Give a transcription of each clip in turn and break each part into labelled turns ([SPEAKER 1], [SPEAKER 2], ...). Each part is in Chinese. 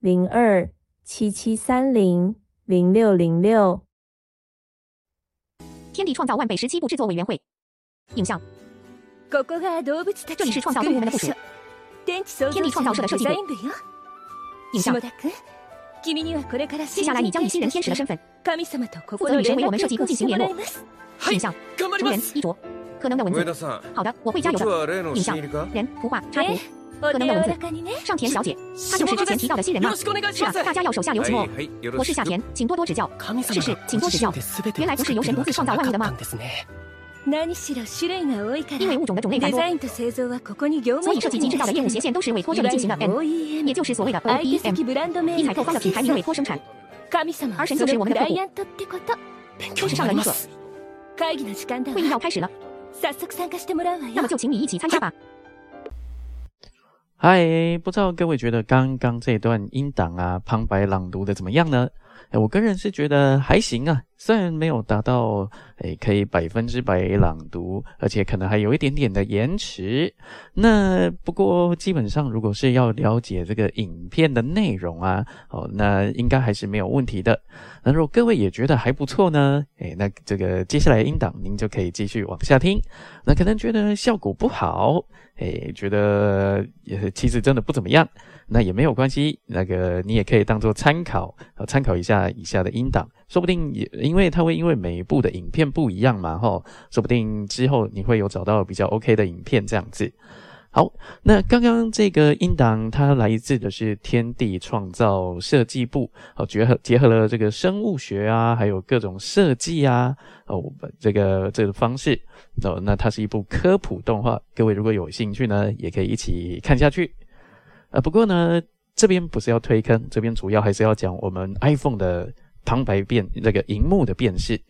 [SPEAKER 1] 零二七七三零零六零六。
[SPEAKER 2] 天地创造万北十七部制作委员会。影像。这里是创造动物们的部署。天地创造社的设计部。影像。接下来你将以新人天使的身份，负责与神为我们设计部进行联络。影像，主人衣着，可能的文字。好的，我会加油的。影像，人，图画，插图，可能的文字。上田小姐，她就是之前提到的新人吗？是啊，大家要手下留情哦。我是下田，请多多指教。是是，请多指教。原来不是由神独自创造万物的吗？因为物种的种类繁多，所以设计及制造的业务斜线都是委托这里进行的。N，也就是所谓的 OEM，一采购方的品牌名委托生产，而神就是我们的客户。真是上了一课。会议要开始了，那么就请你一起参加吧。
[SPEAKER 3] 嗨，不知道各位觉得刚刚这段音档啊，旁白朗读的怎么样呢？哎，我个人是觉得还行啊。虽然没有达到诶可以百分之百朗读，而且可能还有一点点的延迟，那不过基本上如果是要了解这个影片的内容啊，哦，那应该还是没有问题的。那如果各位也觉得还不错呢，诶，那这个接下来音档您就可以继续往下听。那可能觉得效果不好，诶，觉得也其实真的不怎么样，那也没有关系，那个你也可以当做参考，参考一下以下的音档。说不定也因为它会因为每一部的影片不一样嘛，吼，说不定之后你会有找到比较 OK 的影片这样子。好，那刚刚这个音档它来自的是天地创造设计部，好结合结合了这个生物学啊，还有各种设计啊，哦，这个这个方式，哦，那它是一部科普动画，各位如果有兴趣呢，也可以一起看下去。呃，不过呢，这边不是要推坑，这边主要还是要讲我们 iPhone 的。旁白辨那个荧幕的辨识，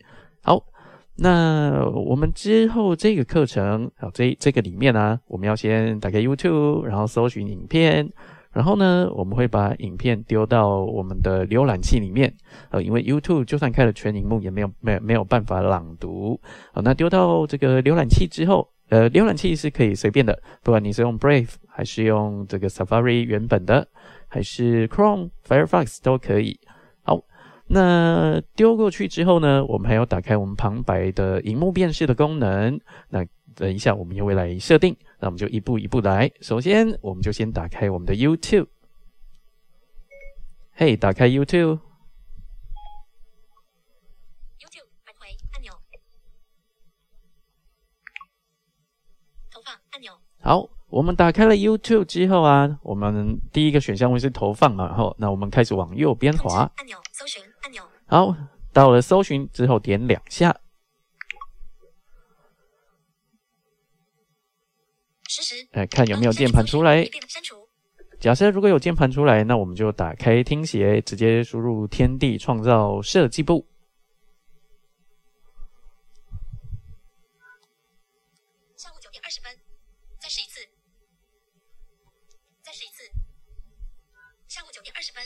[SPEAKER 3] 好，那我们之后这个课程啊，这这个里面呢，我们要先打开 YouTube，然后搜寻影片，然后呢，我们会把影片丢到我们的浏览器里面，呃，因为 YouTube 就算开了全荧幕，也没有没没有办法朗读，好，那丢到这个浏览器之后，呃，浏览器是可以随便的，不管你是用 Brave 还是用这个 Safari 原本的，还是 Chrome、Firefox 都可以。好那丢过去之后呢，我们还要打开我们旁白的荧幕辨识的功能。那等一下我们又会来设定，那我们就一步一步来。首先，我们就先打开我们的 YouTube。嘿，打开。YouTube
[SPEAKER 2] 返回按钮。投放按钮。
[SPEAKER 3] 好，我们打开了 YouTube 之后啊，我们第一个选项会是投放嘛，然后那我们开始往右边滑。
[SPEAKER 2] 按钮，搜寻按钮。
[SPEAKER 3] 好，到了搜寻之后点两下，
[SPEAKER 2] 实时，
[SPEAKER 3] 哎，看有没有键盘出来。假设如果有键盘出来，那我们就打开听写，直接输入“天地创造设计部”。
[SPEAKER 2] 下午九点二十分，再试一次，再试一次。下午九点二十分。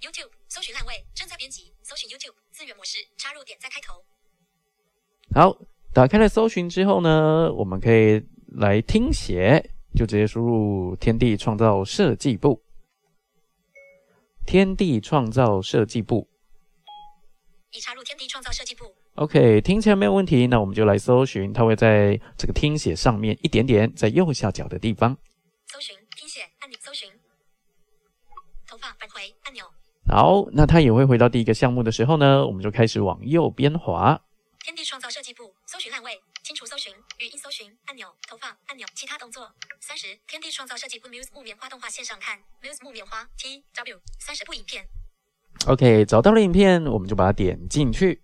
[SPEAKER 2] YouTube 搜寻烂位正在编辑，搜寻 YouTube 资源模式，插入点在开头。
[SPEAKER 3] 好，打开了搜寻之后呢，我们可以来听写，就直接输入“天地创造设计部”。天地创造设计部。
[SPEAKER 2] 已插入天地创造设计部。
[SPEAKER 3] OK，听起来没有问题，那我们就来搜寻，它会在这个听写上面一点点，在右下角的地方。
[SPEAKER 2] 搜寻按钮，搜寻投放返回按钮。
[SPEAKER 3] 好，那它也会回到第一个项目的时候呢，我们就开始往右边滑。
[SPEAKER 2] 天地创造设计部，搜寻烂位，清除搜寻，语音搜寻按钮，投放按钮，其他动作三十。天地创造设计部，Muse 木棉花动画线上看，Muse 木棉花 T W 三十部影片。
[SPEAKER 3] OK，找到了影片，我们就把它点进去。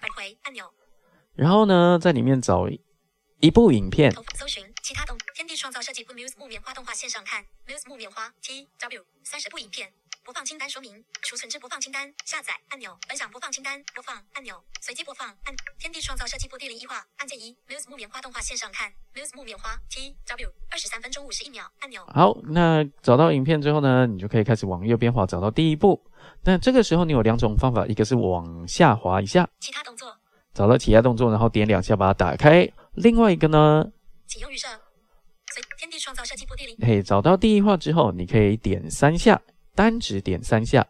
[SPEAKER 2] 返回按钮。
[SPEAKER 3] 然后呢，在里面找一部影片。
[SPEAKER 2] 搜寻其他动天地创造设计部 Muse 木棉花动画线上看 Muse 木棉花 T W 三十部影片。播放清单说明，储存至播放清单，下载按钮，分享播放清单，播放按钮，随机播放按。天地创造设计部第零一话，按键一，Muse 木棉花动画线上看，Muse 木棉花 T W 二十三分钟五十一秒按钮。
[SPEAKER 3] 好，那找到影片之后呢，你就可以开始往右边滑，找到第一步。那这个时候你有两种方法，一个是往下滑一下，
[SPEAKER 2] 其他动作，
[SPEAKER 3] 找到其他动作，然后点两下把它打开。另外一个呢，
[SPEAKER 2] 启用预设，随天地创造设计部第零。
[SPEAKER 3] 嘿，找到第一话之后，你可以点三下。单指点三下，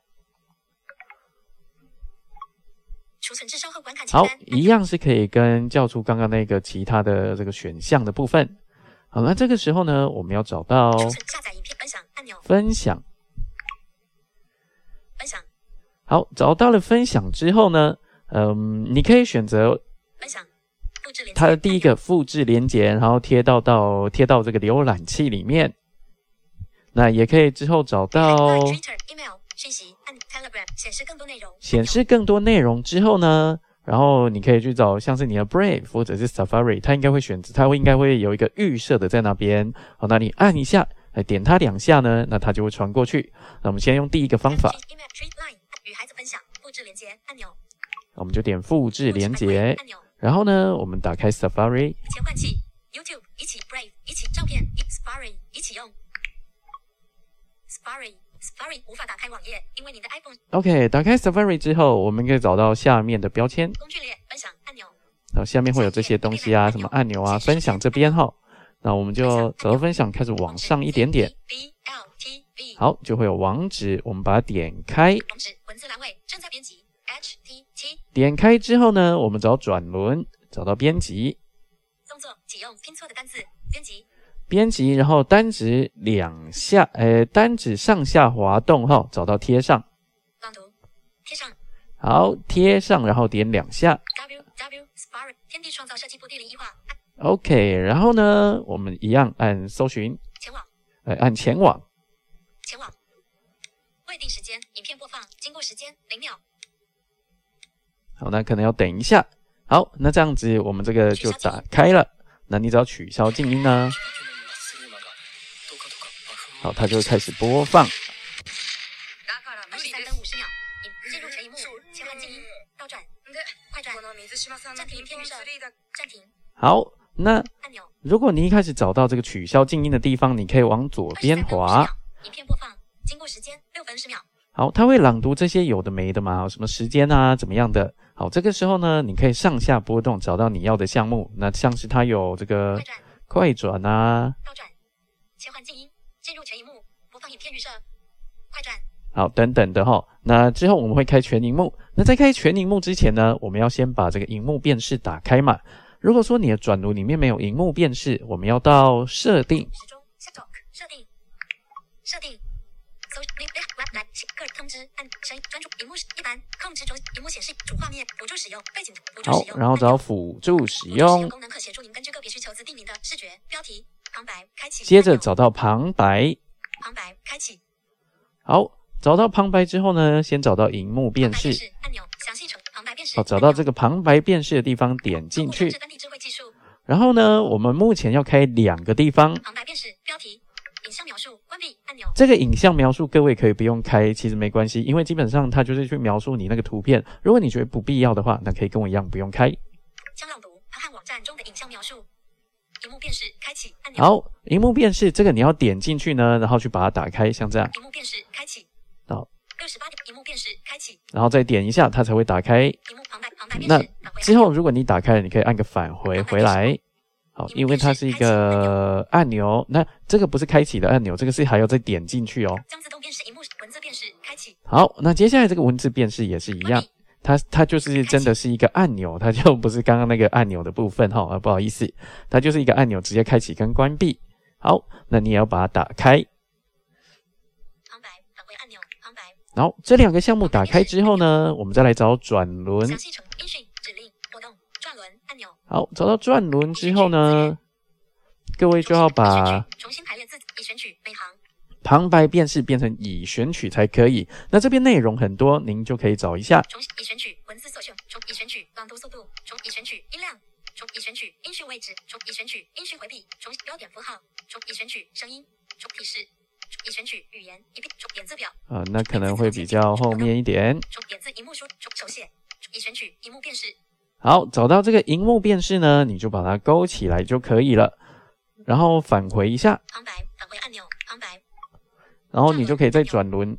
[SPEAKER 2] 储存至稍后观看
[SPEAKER 3] 好，一样是可以跟叫出刚刚那个其他的这个选项的部分。好了，这个时候呢，我们要找到
[SPEAKER 2] 下载影片分享按钮，
[SPEAKER 3] 分享，
[SPEAKER 2] 分享。
[SPEAKER 3] 好，找到了分享之后呢，嗯，你可以选择
[SPEAKER 2] 分享，
[SPEAKER 3] 它的第一个复制连接，然后贴到到贴到这个浏览器里面。那也可以之后找到
[SPEAKER 2] 显示更多内容。
[SPEAKER 3] 显示更多内容之后呢，然后你可以去找像是你的 Brave 或者是 Safari，它应该会选择，它会应该会有一个预设的在那边。好，那你按一下，来点它两下呢，那它就会传过去。那我们先用第一个方法，
[SPEAKER 2] 与孩子分享复制连接按钮，
[SPEAKER 3] 我们就点复制连接然后呢，我们打开 Safari，
[SPEAKER 2] 切换器 YouTube 一起 Brave 一起照片 Safari 一起用。Safari Safari 无法打开网页，因为你的 iPhone。
[SPEAKER 3] OK，打开 Safari 之后，我们可以找到下面的标签。
[SPEAKER 2] 工具列分享按钮。
[SPEAKER 3] 然后下面会有这些东西啊，什么按钮啊，分享这边哈。那我们就找到分享，开始往上一点点。好，就会有网址，我们把它点开。
[SPEAKER 2] 网址文字栏位正在编辑。
[SPEAKER 3] 点开之后呢，我们找转轮，找到编辑。
[SPEAKER 2] 动作启用拼错的单字编辑。
[SPEAKER 3] 编辑，然后单指两下，呃，单指上下滑动哈，找到贴上。
[SPEAKER 2] 朗读，贴上。
[SPEAKER 3] 好，贴上，然后点两下。
[SPEAKER 2] W W Safari 天地创造设计部第零一话。
[SPEAKER 3] OK，然后呢，我们一样按搜寻。
[SPEAKER 2] 前往。
[SPEAKER 3] 呃，按前往。
[SPEAKER 2] 前往。未定时间，影片播放，经过时间零秒。
[SPEAKER 3] 好，那可能要等一下。好，那这样子我们这个就打开了。那你只要取消静音呢？好，它就会开始播放。好，那如果你一开始找到这个取消静音的地方，你可以往左边滑。
[SPEAKER 2] 影片播放，经过时间六分十秒。
[SPEAKER 3] 好，它会朗读这些有的没的嘛？什么时间啊？怎么样的？好，这个时候呢，你可以上下波动，找到你要的项目。那像是它有这个快转啊，
[SPEAKER 2] 倒转，切换静音。进入全荧幕，播放影片预设，快转。
[SPEAKER 3] 好，等等的哈。那之后我们会开全荧幕。那在开全荧幕之前呢，我们要先把这个荧幕辨识打开嘛。如果说你的转录里面没有荧幕辨识，我们要到设定。
[SPEAKER 2] 时钟设定，设定。个人通知，按声音专注，荧幕一般控制中，荧幕显示主画面，辅助使用背景，辅助使用。
[SPEAKER 3] 好，然后找辅助使用
[SPEAKER 2] 功能，可协助您根据个别需求自定名的视觉标题。旁白开启，
[SPEAKER 3] 接着找到旁白，
[SPEAKER 2] 旁白开启。
[SPEAKER 3] 好，找到旁白之后呢，先找到荧幕辨识
[SPEAKER 2] 按钮，详细程旁白辨识。
[SPEAKER 3] 好，找到这个旁白辨识的地方，点进去。然后呢，我们目前要开两个地方。
[SPEAKER 2] 旁白辨识标题，影像描述。
[SPEAKER 3] 这个影像描述各位可以不用开，其实没关系，因为基本上它就是去描述你那个图片。如果你觉得不必要的话，那可以跟我一样不用开。
[SPEAKER 2] 将朗读，看网站中的影像描述。屏幕辨识开启按钮。
[SPEAKER 3] 好，荧幕辨识这个你要点进去呢，然后去把它打开，像这样。
[SPEAKER 2] 荧幕辨识开启。
[SPEAKER 3] 好。
[SPEAKER 2] 六十八点，屏幕辨识开启。
[SPEAKER 3] 然后再点一下，它才会打开。屏
[SPEAKER 2] 幕旁白旁白
[SPEAKER 3] 那之后，如果你打开了，你可以按个返回回来。好，因为它是一个按钮，那这个不是开启的按钮，这个是还要再点进去哦。
[SPEAKER 2] 将自动辨识荧幕文字辨识开启。
[SPEAKER 3] 好，那接下来这个文字辨识也是一样。它它就是真的是一个按钮，它就不是刚刚那个按钮的部分哈啊，不好意思，它就是一个按钮，直接开启跟关闭。好，那你也要把它打开。
[SPEAKER 2] 旁白返回按钮，旁白。
[SPEAKER 3] 然后这两个项目打开之后呢，我们再来找转轮。好，找到转轮之后呢，各位就要把
[SPEAKER 2] 重新排列字已选取每行。
[SPEAKER 3] 旁白辨识变成已选取才可以。那这边内容很多，您就可以找一下。
[SPEAKER 2] 重已选取文字所选，重已选取朗读速度，重已选取音量，重已选取音讯位置，重已选取音讯回避，重标点符号，重已选取声音，重提示，已选取语言，一重点字表。
[SPEAKER 3] 啊，那可能会比较后面一点。
[SPEAKER 2] 重点字荧幕书，重手写，已选取荧幕辨识。
[SPEAKER 3] 好，找到这个荧幕辨识呢，你就把它勾起来就可以了，然后返回一下。
[SPEAKER 2] 旁白，返回按钮，旁白。
[SPEAKER 3] 然后你就可以再转轮，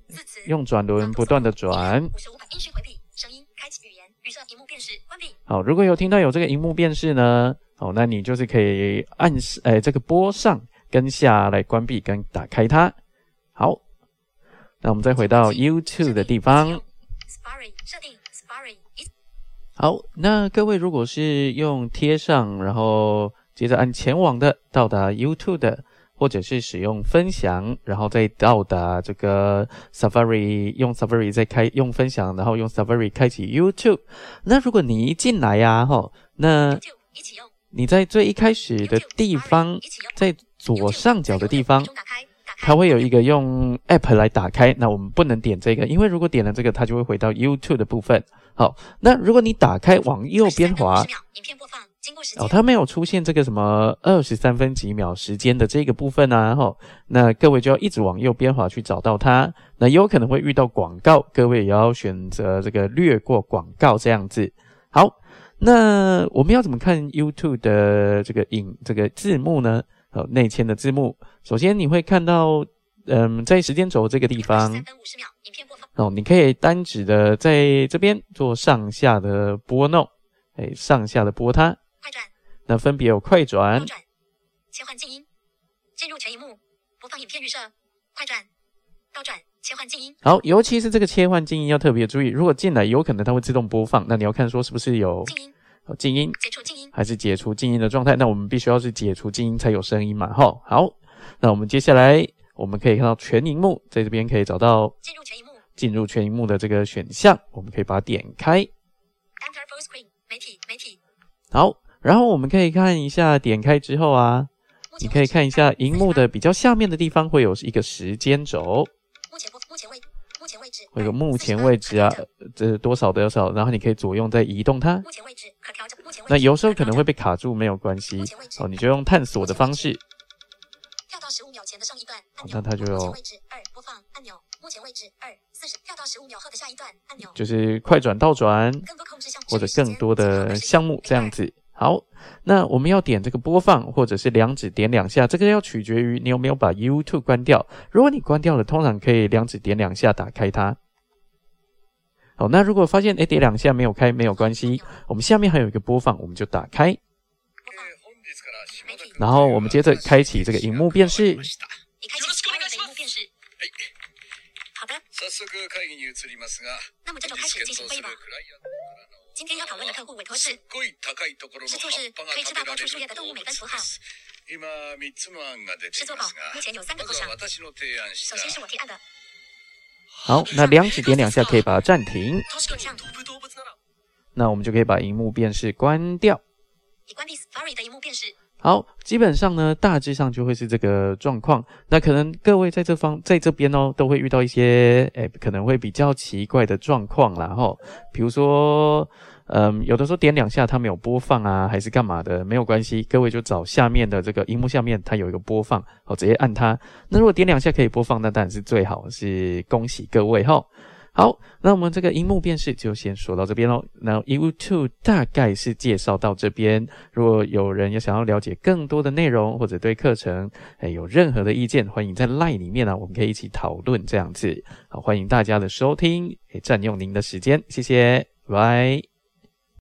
[SPEAKER 3] 用转轮不断的转。
[SPEAKER 2] 音讯回避，声音，开启语言，绿色荧幕辨识，关闭。
[SPEAKER 3] 好，如果有听到有这个荧幕辨识呢，好，那你就是可以按，哎，这个波上跟下来关闭跟打开它。好，那我们再回到 YouTube 的地方。好，那各位如果是用贴上，然后接着按前往的到达 YouTube 的，或者是使用分享，然后再到达这个 Safari，用 Safari 再开用分享，然后用 Safari 开启 YouTube。那如果你一进来呀，哈，那你在最一开始的地方，在左上角的地方，它会有一个用 App 来打开。那我们不能点这个，因为如果点了这个，它就会回到 YouTube 的部分。好，那如果你打开往右边滑，哦，它没有出现这个什么二十三分几秒时间的这个部分啊，哈，那各位就要一直往右边滑去找到它。那有可能会遇到广告，各位也要选择这个略过广告这样子。好，那我们要怎么看 YouTube 的这个影这个字幕呢？哦，内嵌的字幕，首先你会看到，嗯，在时间轴这个地方。哦，你可以单指的在这边做上下的拨弄，哎，上下的拨它。
[SPEAKER 2] 快转。
[SPEAKER 3] 那分别有快转、
[SPEAKER 2] 切换静音、进入全荧幕、播放影片预设、快转、倒转、切换静音。
[SPEAKER 3] 好，尤其是这个切换静音要特别注意，如果进来有可能它会自动播放，那你要看说是不是有
[SPEAKER 2] 静音、
[SPEAKER 3] 静音、
[SPEAKER 2] 解除静音，
[SPEAKER 3] 还是解除静音的状态。那我们必须要是解除静音才有声音嘛，哈。好，那我们接下来我们可以看到全荧幕，在这边可以找到
[SPEAKER 2] 进入全荧幕。
[SPEAKER 3] 进入全荧幕的这个选项，我们可以把它点开。
[SPEAKER 2] 媒体媒体。
[SPEAKER 3] 好，然后我们可以看一下，点开之后啊，你可以看一下荧幕的比较下面的地方会有一个时间轴。
[SPEAKER 2] 目前不目前位置。
[SPEAKER 3] 会有目前位置啊，这是多少多少，然后你可以左右再移动它。那有时候可能会被卡住，没有关系。哦，你就用探索的方式。
[SPEAKER 2] 跳到十五秒前的上一段
[SPEAKER 3] 那它就有。
[SPEAKER 2] 位置二播放按钮。目前位置二四十，跳到十五秒后的下一段按钮，
[SPEAKER 3] 就是快转、倒转，或者更多的项目这样子。好，那我们要点这个播放，或者是两指点两下，这个要取决于你有没有把 YouTube 关掉。如果你关掉了，通常可以两指点两下打开它。好，那如果发现哎点两下没有开，没有关系，我们下面还有一个播放，我们就打开。然后我们接着开启这个荧幕辨识。
[SPEAKER 2] 那么这就开始进行会议吧。今天要讨论的客户委托是，是做事可以吃到高出树叶的动物美分符号。是做宝，目前有三个构想。首先是我提案的。
[SPEAKER 3] 好，那两指点两下可以把它暂停。那我们就可以把荧幕辨识关掉。
[SPEAKER 2] 已关闭 Safari 的荧幕辨识。
[SPEAKER 3] 好，基本上呢，大致上就会是这个状况。那可能各位在这方在这边哦，都会遇到一些诶，可能会比较奇怪的状况啦。哈，比如说，嗯，有的时候点两下它没有播放啊，还是干嘛的，没有关系，各位就找下面的这个荧幕下面它有一个播放，好，直接按它。那如果点两下可以播放，那当然是最好，是恭喜各位哈。好，那我们这个荧幕辨识就先说到这边喽。那 YouTube 大概是介绍到这边。如果有人要想要了解更多的内容，或者对课程诶有任何的意见，欢迎在 Line 里面呢，我们可以一起讨论这样子。好，欢迎大家的收听，也占用您的时间，谢谢，拜。